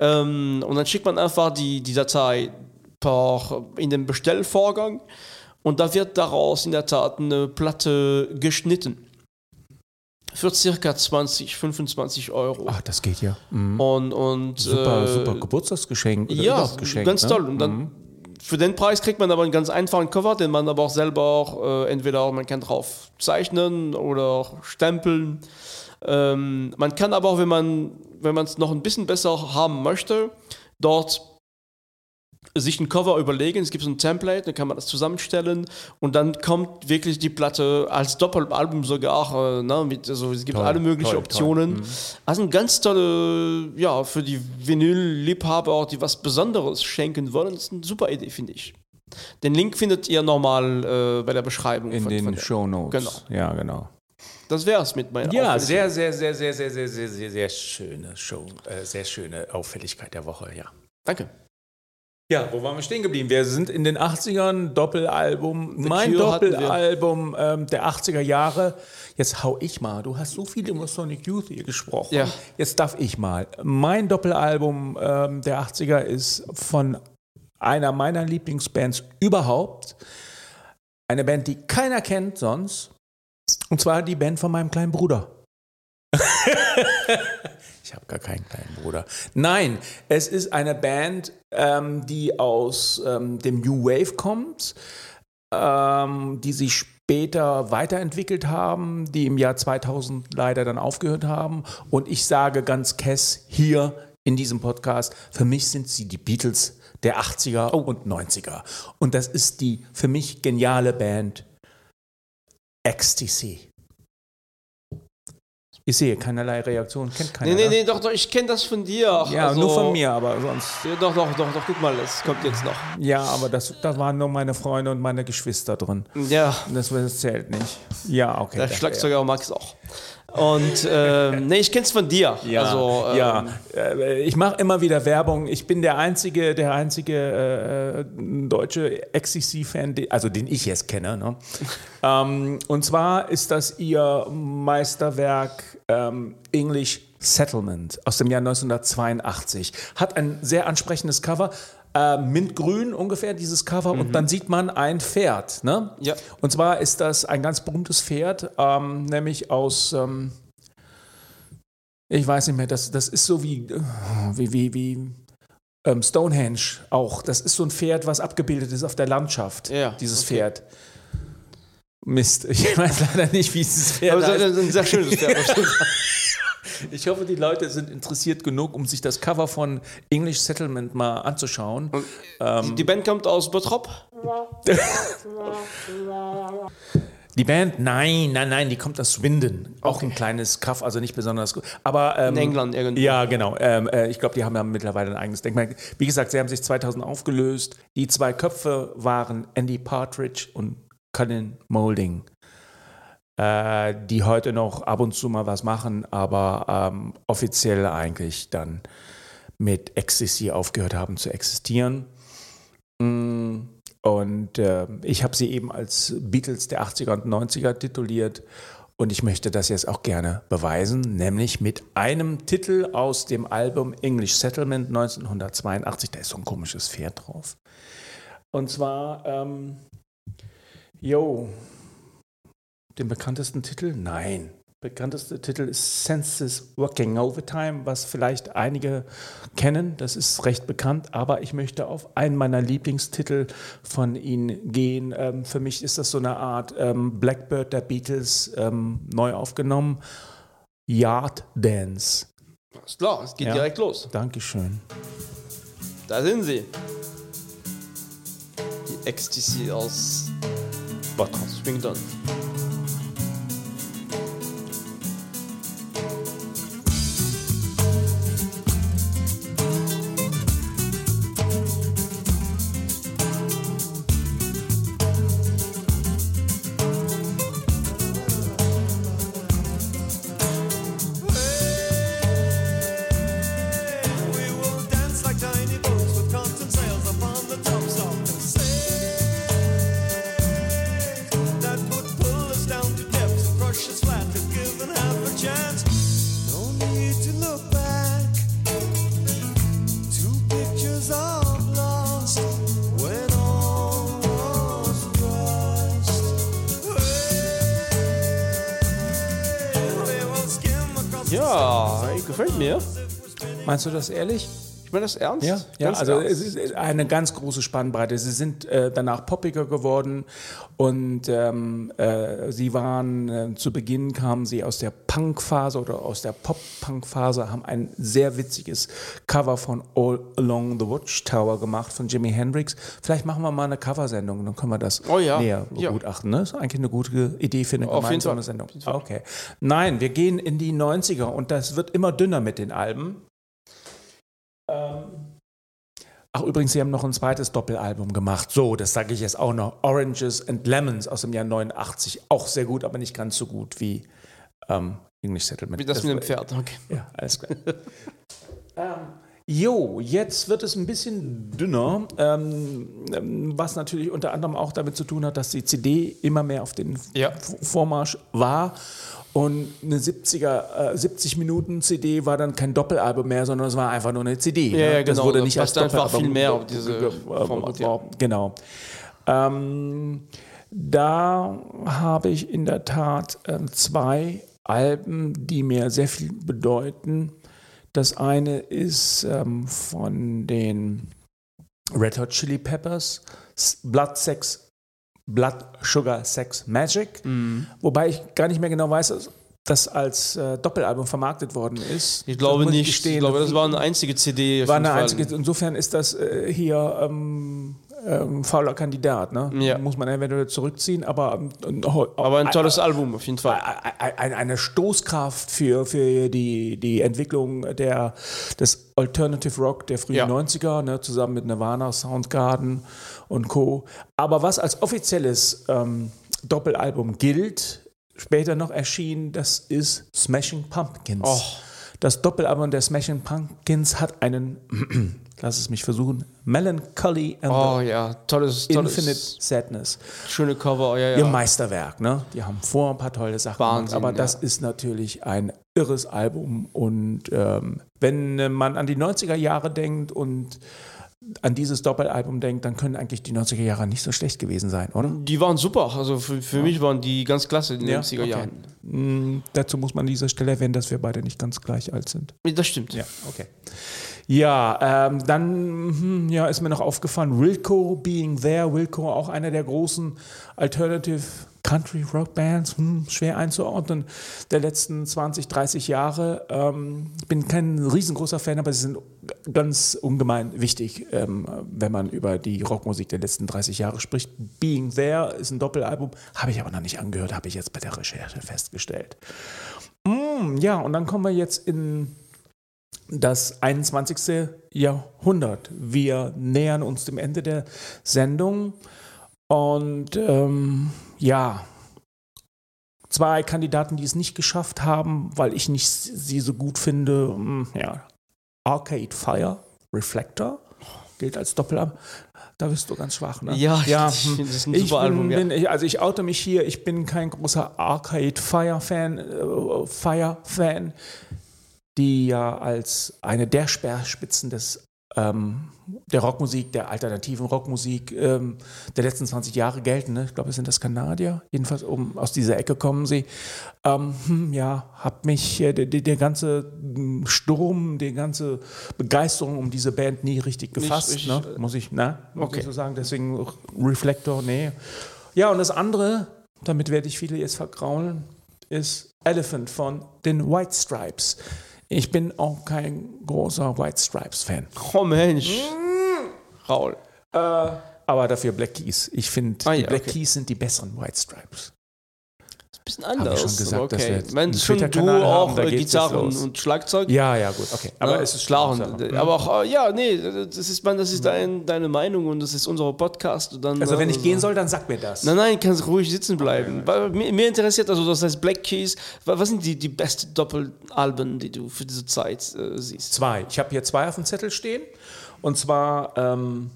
Speaker 1: Ähm, und dann schickt man einfach die, die Datei per, in den Bestellvorgang. Und da wird daraus in der Tat eine Platte geschnitten. Für circa 20, 25 Euro.
Speaker 2: Ach, das geht ja. Mhm.
Speaker 1: Und, und,
Speaker 2: Super,
Speaker 1: äh,
Speaker 2: super Geburtstagsgeschenk. oder
Speaker 1: ja,
Speaker 2: Geschenk,
Speaker 1: ganz
Speaker 2: ne?
Speaker 1: toll. Und dann für den Preis kriegt man aber einen ganz einfachen Cover, den man aber auch selber auch, äh, entweder man kann drauf zeichnen oder auch stempeln. Ähm, man kann aber auch, wenn man wenn man es noch ein bisschen besser haben möchte, dort sich ein Cover überlegen. Es gibt so ein Template, dann kann man das zusammenstellen und dann kommt wirklich die Platte als Doppelalbum sogar. Äh, ne, mit, also es gibt
Speaker 2: Toll,
Speaker 1: alle möglichen
Speaker 2: toll,
Speaker 1: Optionen.
Speaker 2: toll. Mhm.
Speaker 1: Also ein ganz tolle, ja, für die Vinyl-Liebhaber, die was Besonderes schenken wollen, das ist eine super Idee, finde ich. Den Link findet ihr normal äh, bei der Beschreibung.
Speaker 2: In
Speaker 1: von-
Speaker 2: den
Speaker 1: von
Speaker 2: Show Notes.
Speaker 1: Genau.
Speaker 2: Ja, genau.
Speaker 1: Das wäre es mit meiner
Speaker 2: Ja, sehr, sehr, sehr, sehr, sehr, sehr, sehr, sehr, sehr schöne Show, äh, sehr schöne Auffälligkeit der Woche, ja.
Speaker 1: Danke.
Speaker 2: Ja, wo waren wir stehen geblieben? Wir sind in den 80ern, Doppelalbum, mein
Speaker 1: Cure.
Speaker 2: Doppelalbum ähm, der 80er Jahre. Jetzt hau ich mal. Du hast so viel über Sonic Youth hier gesprochen.
Speaker 1: Ja.
Speaker 2: Jetzt darf ich mal. Mein Doppelalbum ähm, der 80er ist von einer meiner Lieblingsbands überhaupt. Eine Band, die keiner kennt sonst. Und zwar die Band von meinem kleinen Bruder. Ich habe gar keinen kleinen Bruder. Nein, es ist eine Band, ähm, die aus ähm, dem New Wave kommt, ähm, die sich später weiterentwickelt haben, die im Jahr 2000 leider dann aufgehört haben. Und ich sage ganz kess hier in diesem Podcast, für mich sind sie die Beatles der 80er und 90er. Und das ist die für mich geniale Band Ecstasy. Ich sehe keinerlei Reaktion, kennt keiner.
Speaker 1: Nee, nee,
Speaker 2: ne?
Speaker 1: nee, doch, doch, ich kenne das von dir.
Speaker 2: Ja,
Speaker 1: also,
Speaker 2: nur von mir, aber sonst.
Speaker 1: Ja, doch, doch, doch, doch, guck mal, das kommt jetzt noch.
Speaker 2: Ja, aber das, da waren nur meine Freunde und meine Geschwister drin.
Speaker 1: Ja,
Speaker 2: Das, das zählt nicht. Ja, okay.
Speaker 1: der Schlagzeuger Max auch. Und, ähm, nee, ich kenn's von dir.
Speaker 2: Ja,
Speaker 1: also, ähm,
Speaker 2: ja. Äh, ich mache immer wieder Werbung. Ich bin der einzige, der einzige äh, deutsche XCC-Fan, also den ich jetzt kenne. Ne? ähm, und zwar ist das ihr Meisterwerk ähm, English Settlement aus dem Jahr 1982. Hat ein sehr ansprechendes Cover. Äh, Mintgrün ungefähr, dieses Cover. Und dann sieht man ein Pferd. Ne?
Speaker 1: Ja.
Speaker 2: Und zwar ist das ein ganz berühmtes Pferd, ähm, nämlich aus... Ähm, ich weiß nicht mehr, das, das ist so wie, äh, wie, wie, wie ähm, Stonehenge auch. Das ist so ein Pferd, was abgebildet ist auf der Landschaft.
Speaker 1: Ja,
Speaker 2: dieses
Speaker 1: okay.
Speaker 2: Pferd. Mist, ich weiß leider nicht, wie dieses Pferd
Speaker 1: Aber es
Speaker 2: heißt.
Speaker 1: ist ein sehr schönes Pferd.
Speaker 2: Ich hoffe, die Leute sind interessiert genug, um sich das Cover von English Settlement mal anzuschauen.
Speaker 1: die, die Band kommt aus Bottrop.
Speaker 2: Die Band, nein, nein, nein, die kommt aus Swindon. Auch ein kleines Kaff, also nicht besonders gut. Aber ähm,
Speaker 1: In England irgendwie.
Speaker 2: Ja, genau. Ähm, äh, ich glaube, die haben ja mittlerweile ein eigenes Denkmal. Wie gesagt, sie haben sich 2000 aufgelöst. Die zwei Köpfe waren Andy Partridge und Colin Moulding, äh, die heute noch ab und zu mal was machen, aber ähm, offiziell eigentlich dann mit Ecstasy aufgehört haben zu existieren. Mm, Und äh, ich habe sie eben als Beatles der 80er und 90er tituliert. Und ich möchte das jetzt auch gerne beweisen, nämlich mit einem Titel aus dem Album English Settlement 1982. Da ist so ein komisches Pferd drauf. Und zwar, ähm, yo, den bekanntesten Titel? Nein. Bekannteste Titel ist Senses Working Overtime, was vielleicht einige kennen. Das ist recht bekannt, aber ich möchte auf einen meiner Lieblingstitel von ihnen gehen. Ähm, für mich ist das so eine Art ähm, Blackbird der Beatles ähm, neu aufgenommen. Yard Dance.
Speaker 1: Ist klar, es geht
Speaker 2: Ja.
Speaker 1: direkt los.
Speaker 2: Dankeschön.
Speaker 1: Da sind sie. Die Ecstasy aus
Speaker 2: Bottrop.
Speaker 1: Swingdon. Gefällt mir.
Speaker 2: Meinst du das ehrlich?
Speaker 1: Ich meine das ernst?
Speaker 2: Ja, ja also
Speaker 1: ernst.
Speaker 2: es ist eine ganz große Spannbreite. Sie sind äh, danach poppiger geworden und ähm, äh, sie waren, äh, zu Beginn kamen sie aus der Punk-Phase oder aus der Pop-Punk-Phase, haben ein sehr witziges Cover von All Along the Watchtower gemacht von Jimi Hendrix. Vielleicht machen wir mal eine Coversendung, dann können wir das
Speaker 1: Oh ja,
Speaker 2: näher
Speaker 1: ja.
Speaker 2: begutachten. Ne? Das ist eigentlich eine gute Idee für eine
Speaker 1: Auf
Speaker 2: gemeinsame. Sendung. Okay. Nein, wir gehen in die 90er und das wird immer dünner mit den Alben. Ach, übrigens, sie haben noch ein zweites Doppelalbum gemacht. So, das sage ich jetzt auch noch. Oranges and Lemons aus dem Jahr 89. Auch sehr gut, aber nicht ganz so gut wie ähm, English Settlement.
Speaker 1: Wie das mit dem Pferd. Okay.
Speaker 2: Ja, alles klar. ähm, Jo, jetzt wird es ein bisschen dünner, ähm, ähm, was natürlich unter anderem auch damit zu tun hat, dass die CD immer mehr auf den
Speaker 1: Ja.
Speaker 2: Vormarsch war. Und eine 70er, äh, 70 Minuten CD war dann kein Doppelalbum mehr, sondern es war einfach nur eine CD.
Speaker 1: Ja, ja,
Speaker 2: Das
Speaker 1: genau,
Speaker 2: wurde
Speaker 1: das
Speaker 2: nicht als
Speaker 1: passt einfach
Speaker 2: Doppelalbum
Speaker 1: viel mehr auf diese
Speaker 2: ge-
Speaker 1: Format, ja.
Speaker 2: Genau. Ähm, da habe ich in der Tat ähm, zwei Alben, die mir sehr viel bedeuten. Das eine ist ähm, von den Red Hot Chili Peppers, Blood Sex, Blood Sugar Sex Magic,
Speaker 1: Mhm.
Speaker 2: wobei ich gar nicht mehr genau weiß, dass das als äh, Doppelalbum vermarktet worden ist.
Speaker 1: Ich glaube nicht.
Speaker 2: gestehen.
Speaker 1: ich glaube, das war eine einzige CD.
Speaker 2: war eine einzige. Insofern ist das äh, hier ähm, ähm, fauler Kandidat. Ne?
Speaker 1: Ja.
Speaker 2: Muss man eventuell zurückziehen, aber, ähm,
Speaker 1: Aber ein tolles
Speaker 2: äh,
Speaker 1: Album, auf jeden Fall.
Speaker 2: ein- ein- eine Stoßkraft für, für die, die Entwicklung der, des Alternative Rock der frühen
Speaker 1: Ja.
Speaker 2: 90er, ne, zusammen mit Nirvana, Soundgarden und Co. Aber was als offizielles ähm, Doppelalbum gilt, später noch erschienen, das ist Smashing Pumpkins.
Speaker 1: Oh.
Speaker 2: Das Doppelalbum der Smashing Pumpkins hat einen, lass es mich versuchen, Melancholy and
Speaker 1: Oh ja, tolles,
Speaker 2: the
Speaker 1: tolles,
Speaker 2: Infinite Sadness
Speaker 1: schöne Cover. Ja,
Speaker 2: ihr
Speaker 1: ja.
Speaker 2: Meisterwerk. Ne? Die haben vor ein paar tolle Sachen
Speaker 1: Wahnsinn,
Speaker 2: gemacht, aber das
Speaker 1: ja.
Speaker 2: ist natürlich ein irres Album. Und ähm, wenn äh, man an die 90er Jahre denkt und an dieses Doppelalbum denkt, dann können eigentlich die 90er Jahre nicht so schlecht gewesen sein, oder?
Speaker 1: Die waren super. Also für, für mich waren die ganz klasse in den
Speaker 2: Ja,
Speaker 1: 90er
Speaker 2: okay.
Speaker 1: Jahren.
Speaker 2: Mm, dazu muss man an dieser Stelle erwähnen, dass wir beide nicht ganz gleich alt sind.
Speaker 1: Das stimmt.
Speaker 2: Ja, okay. Ja, ähm, dann hm, ja, ist mir noch aufgefallen, Wilco Being There. Wilco, auch einer der großen Alternative Country Rock Bands, hm, schwer einzuordnen, der letzten 20, 30 Jahre. Ähm, ich bin kein riesengroßer Fan, aber sie sind ganz ungemein wichtig, ähm, wenn man über die Rockmusik der letzten 30 Jahre spricht. Being There ist ein Doppelalbum, habe ich aber noch nicht angehört, habe ich jetzt bei der Recherche festgestellt. Mm, ja, und dann kommen wir jetzt in das 21. Jahrhundert. Wir nähern uns dem Ende der Sendung und ähm, ja, zwei Kandidaten, die es nicht geschafft haben, weil ich nicht sie so gut finde. hm, Ja, Arcade Fire, Reflector, gilt als Doppelalbum. Da bist du ganz schwach, ne?
Speaker 1: Ja,
Speaker 2: ja hm.
Speaker 1: das ist ein
Speaker 2: ich
Speaker 1: super
Speaker 2: bin,
Speaker 1: Album, ja.
Speaker 2: bin, also ich oute mich hier, ich bin kein großer Arcade Fire Fan, äh, Fire Fan, die ja als eine der Speerspitzen des ähm, der Rockmusik, der alternativen Rockmusik ähm, der letzten 20 Jahre gelten. Ne? Ich glaube, es sind das Kanadier. Jedenfalls um, aus dieser Ecke kommen sie. Ähm, hm, ja, hat mich äh, der, der ganze hm, Sturm, die ganze Begeisterung um diese Band nie richtig gefasst.
Speaker 1: richtig,
Speaker 2: ne?
Speaker 1: äh,
Speaker 2: Muss ich, ne? Muss
Speaker 1: okay.
Speaker 2: ich so sagen. Deswegen Reflektor, nee. Ja, und das andere, damit werde ich viele jetzt vergraulen, ist Elephant von den White Stripes. Ich bin auch kein großer White Stripes-Fan.
Speaker 1: Oh Mensch. Raul.
Speaker 2: Äh, aber dafür Black Keys. Ich finde,
Speaker 1: Ah,
Speaker 2: die
Speaker 1: ja,
Speaker 2: Black
Speaker 1: okay.
Speaker 2: Keys sind die besseren White Stripes.
Speaker 1: Bisschen
Speaker 2: ich
Speaker 1: anders.
Speaker 2: schon gesagt,
Speaker 1: aber
Speaker 2: dass wir
Speaker 1: okay.
Speaker 2: jetzt
Speaker 1: schon du
Speaker 2: haben,
Speaker 1: auch äh,
Speaker 2: jetzt
Speaker 1: Gitarren und Schlagzeug.
Speaker 2: Ja, ja, gut, okay. Aber
Speaker 1: Ja,
Speaker 2: es ist. Sache.
Speaker 1: Und, aber auch, äh, ja, nee, das ist, man, das ist dein, deine Meinung und das ist unser Podcast. Dann,
Speaker 2: Also wenn ich
Speaker 1: äh,
Speaker 2: gehen soll, dann sag mir das.
Speaker 1: Nein, nein, kannst ruhig sitzen bleiben. Weil Mir, mir interessiert also, das heißt Black Keys. wa- Was sind die, die besten Doppelalben, die du für diese Zeit äh, siehst?
Speaker 2: Zwei. Ich habe hier zwei auf dem Zettel stehen. Und zwar, ähm,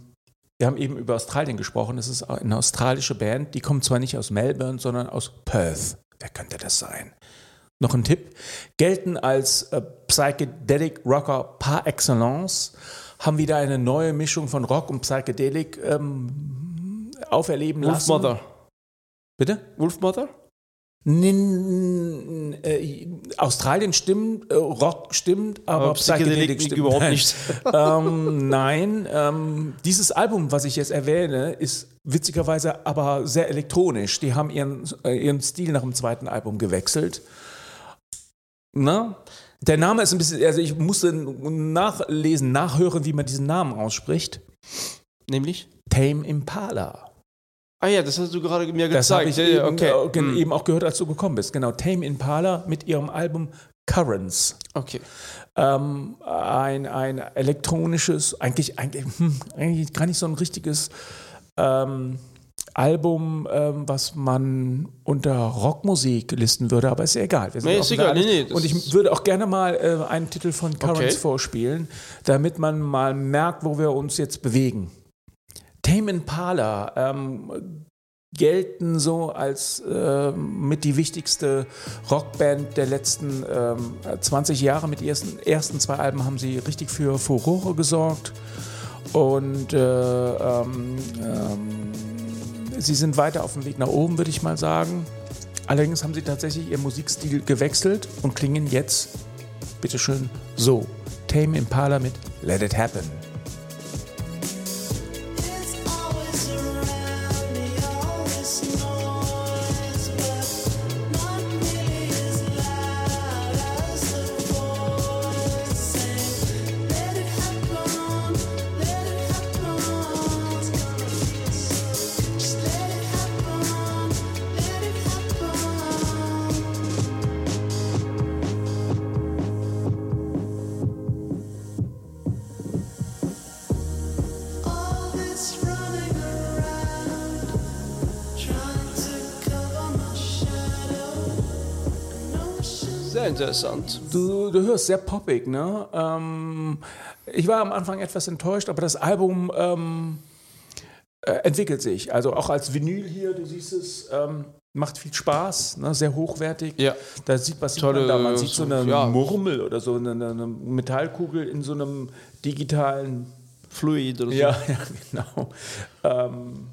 Speaker 2: wir haben eben über Australien gesprochen. Es ist eine australische Band. Die kommt zwar nicht aus Melbourne, sondern aus Perth. Wer könnte das sein? Noch ein Tipp. Gelten als äh, Psychedelic Rocker par excellence. Haben wieder eine neue Mischung von Rock und Psychedelic ähm, auferleben
Speaker 1: Wolf
Speaker 2: lassen.
Speaker 1: Mother.
Speaker 2: Bitte?
Speaker 1: Wolf Mother?
Speaker 2: Äh, Australien stimmt, äh, Rock stimmt, aber,
Speaker 1: Aber
Speaker 2: Psychedelic stimmt
Speaker 1: überhaupt
Speaker 2: Nein.
Speaker 1: nicht.
Speaker 2: ähm, nein, ähm, dieses Album, was ich jetzt erwähne, ist witzigerweise aber sehr elektronisch. Die haben ihren, äh, ihren Stil nach dem zweiten Album gewechselt. Na? Der Name ist ein bisschen, also ich musste nachlesen, nachhören, wie man diesen Namen ausspricht.
Speaker 1: Nämlich?
Speaker 2: Tame Impala.
Speaker 1: Ah ja, das hast du gerade mir
Speaker 2: Das habe
Speaker 1: gezeigt.
Speaker 2: ich
Speaker 1: ja, ja,
Speaker 2: eben,
Speaker 1: okay.
Speaker 2: äh, gen-
Speaker 1: Hm.
Speaker 2: eben auch gehört, als du gekommen bist. Genau, Tame Impala mit ihrem Album Currents.
Speaker 1: okay.
Speaker 2: Ähm, ein, ein elektronisches, eigentlich, eigentlich, hm, eigentlich gar nicht so ein richtiges ähm, Album, ähm, was man unter Rockmusik listen würde, aber ist ja egal. Wir
Speaker 1: Nee, ist egal. Nee, nee,
Speaker 2: Und ich würde auch gerne mal äh, einen Titel von Currents
Speaker 1: Okay.
Speaker 2: vorspielen, damit man mal merkt, wo wir uns jetzt bewegen. Tame Impala ähm, gelten so als ähm, mit die wichtigste Rockband der letzten ähm, 20 Jahre. Mit ihren ersten, ersten zwei Alben haben sie richtig für Furore gesorgt. Und äh, ähm, ähm, sie sind weiter auf dem Weg nach oben, würde ich mal sagen. Allerdings haben sie tatsächlich ihren Musikstil gewechselt und klingen jetzt, bitteschön, so. Tame Impala mit Let It Happen.
Speaker 1: Sehr interessant.
Speaker 2: Du, du hörst sehr poppig, ne? Ähm, ich war am Anfang etwas enttäuscht, aber das Album ähm, äh, entwickelt sich. Also auch als Vinyl hier, du siehst es, ähm, macht viel Spaß, ne? sehr hochwertig.
Speaker 1: Ja.
Speaker 2: Da sieht was sieht
Speaker 1: Tolle,
Speaker 2: man da. Man sieht so eine
Speaker 1: ja.
Speaker 2: Murmel oder so eine, eine Metallkugel in so einem digitalen
Speaker 1: Fluid oder so.
Speaker 2: ja, ja, genau. Ähm,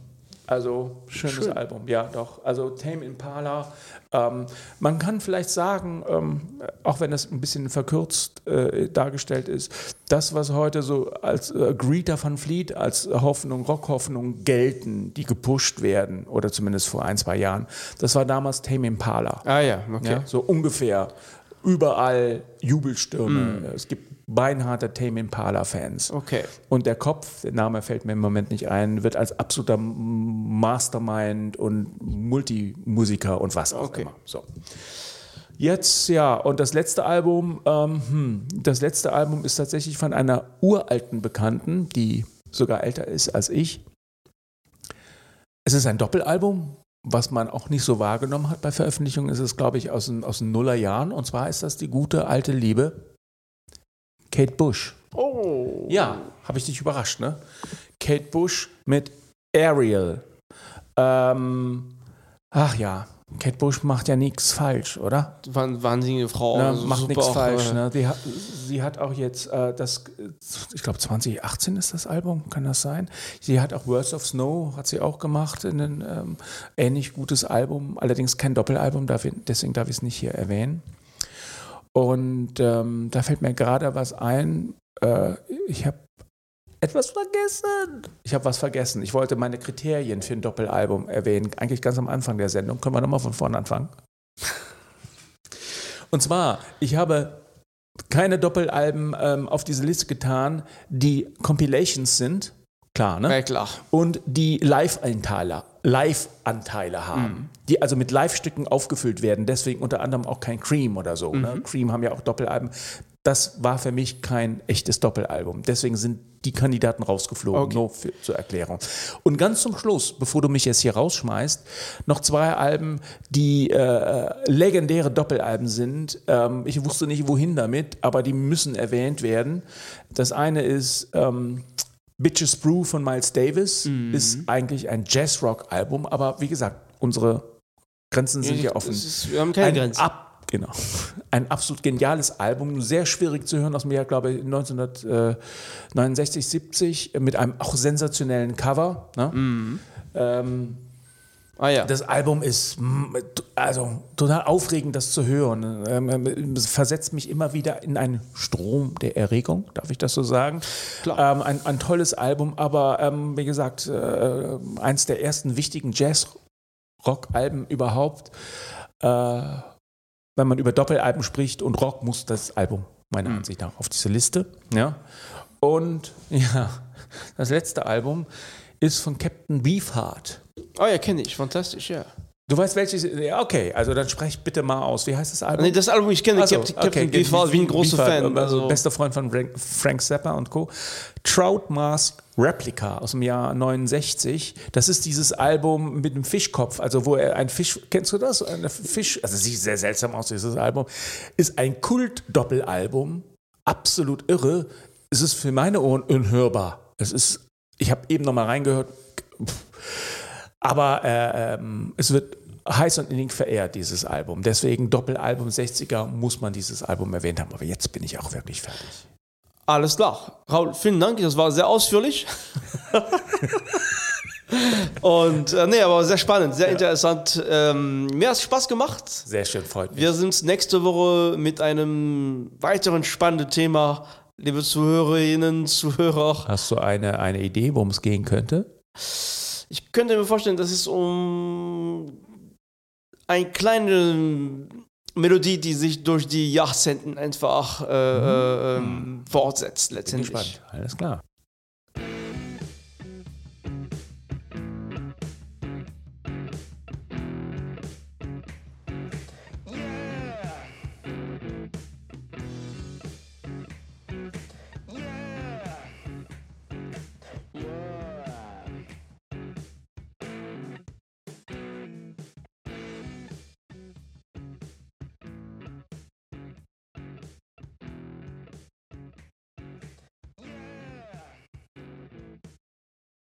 Speaker 2: also schönes
Speaker 1: Schön.
Speaker 2: Album, ja doch. Also Tame Impala. Ähm, man kann vielleicht sagen, ähm, auch wenn das ein bisschen verkürzt äh, dargestellt ist, das, was heute so als äh, Greta van Fleet, als Hoffnung, Rockhoffnung gelten, die gepusht werden, oder zumindest vor ein, zwei Jahren, das war damals Tame Impala.
Speaker 1: Ah ja, okay.
Speaker 2: Ja, so ungefähr. Überall Jubelstürme. Es gibt beinharte Tame Impala-Fans.
Speaker 1: Okay.
Speaker 2: Und der Kopf, der Name fällt mir im Moment nicht ein, wird als absoluter Mastermind und Multimusiker und was auch
Speaker 1: Okay.
Speaker 2: immer. So. Jetzt, ja, und das letzte Album, ähm, hm, das letzte Album ist tatsächlich von einer uralten Bekannten, die sogar älter ist als ich. Es ist ein Doppelalbum, was man auch nicht so wahrgenommen hat bei Veröffentlichungen. Es ist, glaube ich, aus den, aus den Nullerjahren. Und zwar ist das die gute alte Liebe Kate Bush.
Speaker 1: Oh.
Speaker 2: Ja, habe ich dich überrascht, ne? Kate Bush mit Ariel. Ähm, ach ja, Kate Bush macht ja nichts falsch, oder?
Speaker 1: Wahn- Wahnsinnige Frau.
Speaker 2: Ne,
Speaker 1: also
Speaker 2: macht nichts falsch.
Speaker 1: äh,
Speaker 2: Ne? Die sie hat auch jetzt äh, das, ich glaube 2018 ist das Album, kann das sein? Sie hat auch Words of Snow, hat sie auch gemacht, in ein ähm, ähnlich gutes Album, allerdings kein Doppelalbum, deswegen darf ich es nicht hier erwähnen. Und ähm, da fällt mir gerade was ein. Äh, ich habe etwas vergessen. Ich habe was vergessen. Ich wollte meine Kriterien für ein Doppelalbum erwähnen, eigentlich ganz am Anfang der Sendung. Können wir nochmal von vorne anfangen? Und zwar, ich habe keine Doppelalben ähm, auf diese Liste getan, die Compilations sind, klar, ne?
Speaker 1: Ja, klar.
Speaker 2: Und die Live-Anteile Live-Anteile haben, die also mit Live-Stücken aufgefüllt werden, deswegen unter anderem auch kein Cream oder so. Ne? Cream haben ja auch Doppelalben. Das war für mich kein echtes Doppelalbum. Deswegen sind die Kandidaten rausgeflogen,
Speaker 1: Okay.
Speaker 2: nur für, zur Erklärung. Und ganz zum Schluss, bevor du mich jetzt hier rausschmeißt, noch zwei Alben, die äh, legendäre Doppelalben sind. Ähm, ich wusste nicht, wohin damit, aber die müssen erwähnt werden. Das eine ist ähm, Bitches Brew von Miles Davis, ist eigentlich ein Jazzrock-Album, aber wie gesagt, unsere Grenzen sind ja offen.
Speaker 1: Ist, wir haben keine
Speaker 2: ein
Speaker 1: Grenzen.
Speaker 2: Ab, genau. Ein absolut geniales Album, sehr schwierig zu hören aus dem Jahr, glaube ich, 1969, 70, mit einem auch sensationellen Cover. Ne?
Speaker 1: Mhm.
Speaker 2: Ähm,
Speaker 1: Ah ja.
Speaker 2: das Album ist also total aufregend, das zu hören. Ähm, Es versetzt mich immer wieder in einen Strom der Erregung, darf ich das so sagen?
Speaker 1: Klar.
Speaker 2: Ähm, ein, ein tolles Album, aber ähm, wie gesagt, äh, eins der ersten wichtigen Jazz-Rock-Alben überhaupt. Äh, wenn man über Doppelalben spricht und Rock, muss das Album meiner Ansicht nach auf diese Liste. Ja. Und ja, das letzte Album ist von Captain Beefheart.
Speaker 1: oh ja, kenne ich. Fantastisch, ja.
Speaker 2: Du weißt welches? Ja, okay, also dann sprech bitte mal aus. Wie heißt das Album?
Speaker 1: Nee, das Album, ich kenne
Speaker 2: Also,
Speaker 1: Captain, Captain
Speaker 2: okay,
Speaker 1: Beefheart wie ein großer
Speaker 2: Beefheart,
Speaker 1: Fan.
Speaker 2: Also,
Speaker 1: Also,
Speaker 2: bester Freund von Frank, Frank Zappa und Co. Trout Mask Replica aus dem Jahr 69. Das ist dieses Album mit dem Fischkopf, also wo er ein Fisch, kennst du das? Ein Fisch, also sieht sehr seltsam aus, dieses Album. Ist ein Kult-Doppelalbum, absolut irre. Es ist für meine Ohren unhörbar. Es ist, ich habe eben noch mal reingehört, aber äh, ähm, es wird heiß und innig verehrt, dieses Album. Deswegen Doppelalbum 60er muss man dieses Album erwähnt haben. Aber jetzt bin ich auch wirklich fertig.
Speaker 1: alles klar. Raul, vielen Dank, das war sehr ausführlich. Und äh, nee, aber sehr spannend, sehr interessant. Ähm, mir hat Spaß gemacht.
Speaker 2: Sehr schön, freut mich.
Speaker 1: Wir sind nächste Woche mit einem weiteren spannenden Thema, liebe Zuhörerinnen, Zuhörer.
Speaker 2: Hast du eine, eine Idee, worum es gehen könnte?
Speaker 1: Ich könnte mir vorstellen, dass es um eine kleine Melodie, die sich durch die Jahrzehnten einfach äh, äh, ähm, fortsetzt
Speaker 2: Bin
Speaker 1: letztendlich.
Speaker 2: gespannt. Alles klar.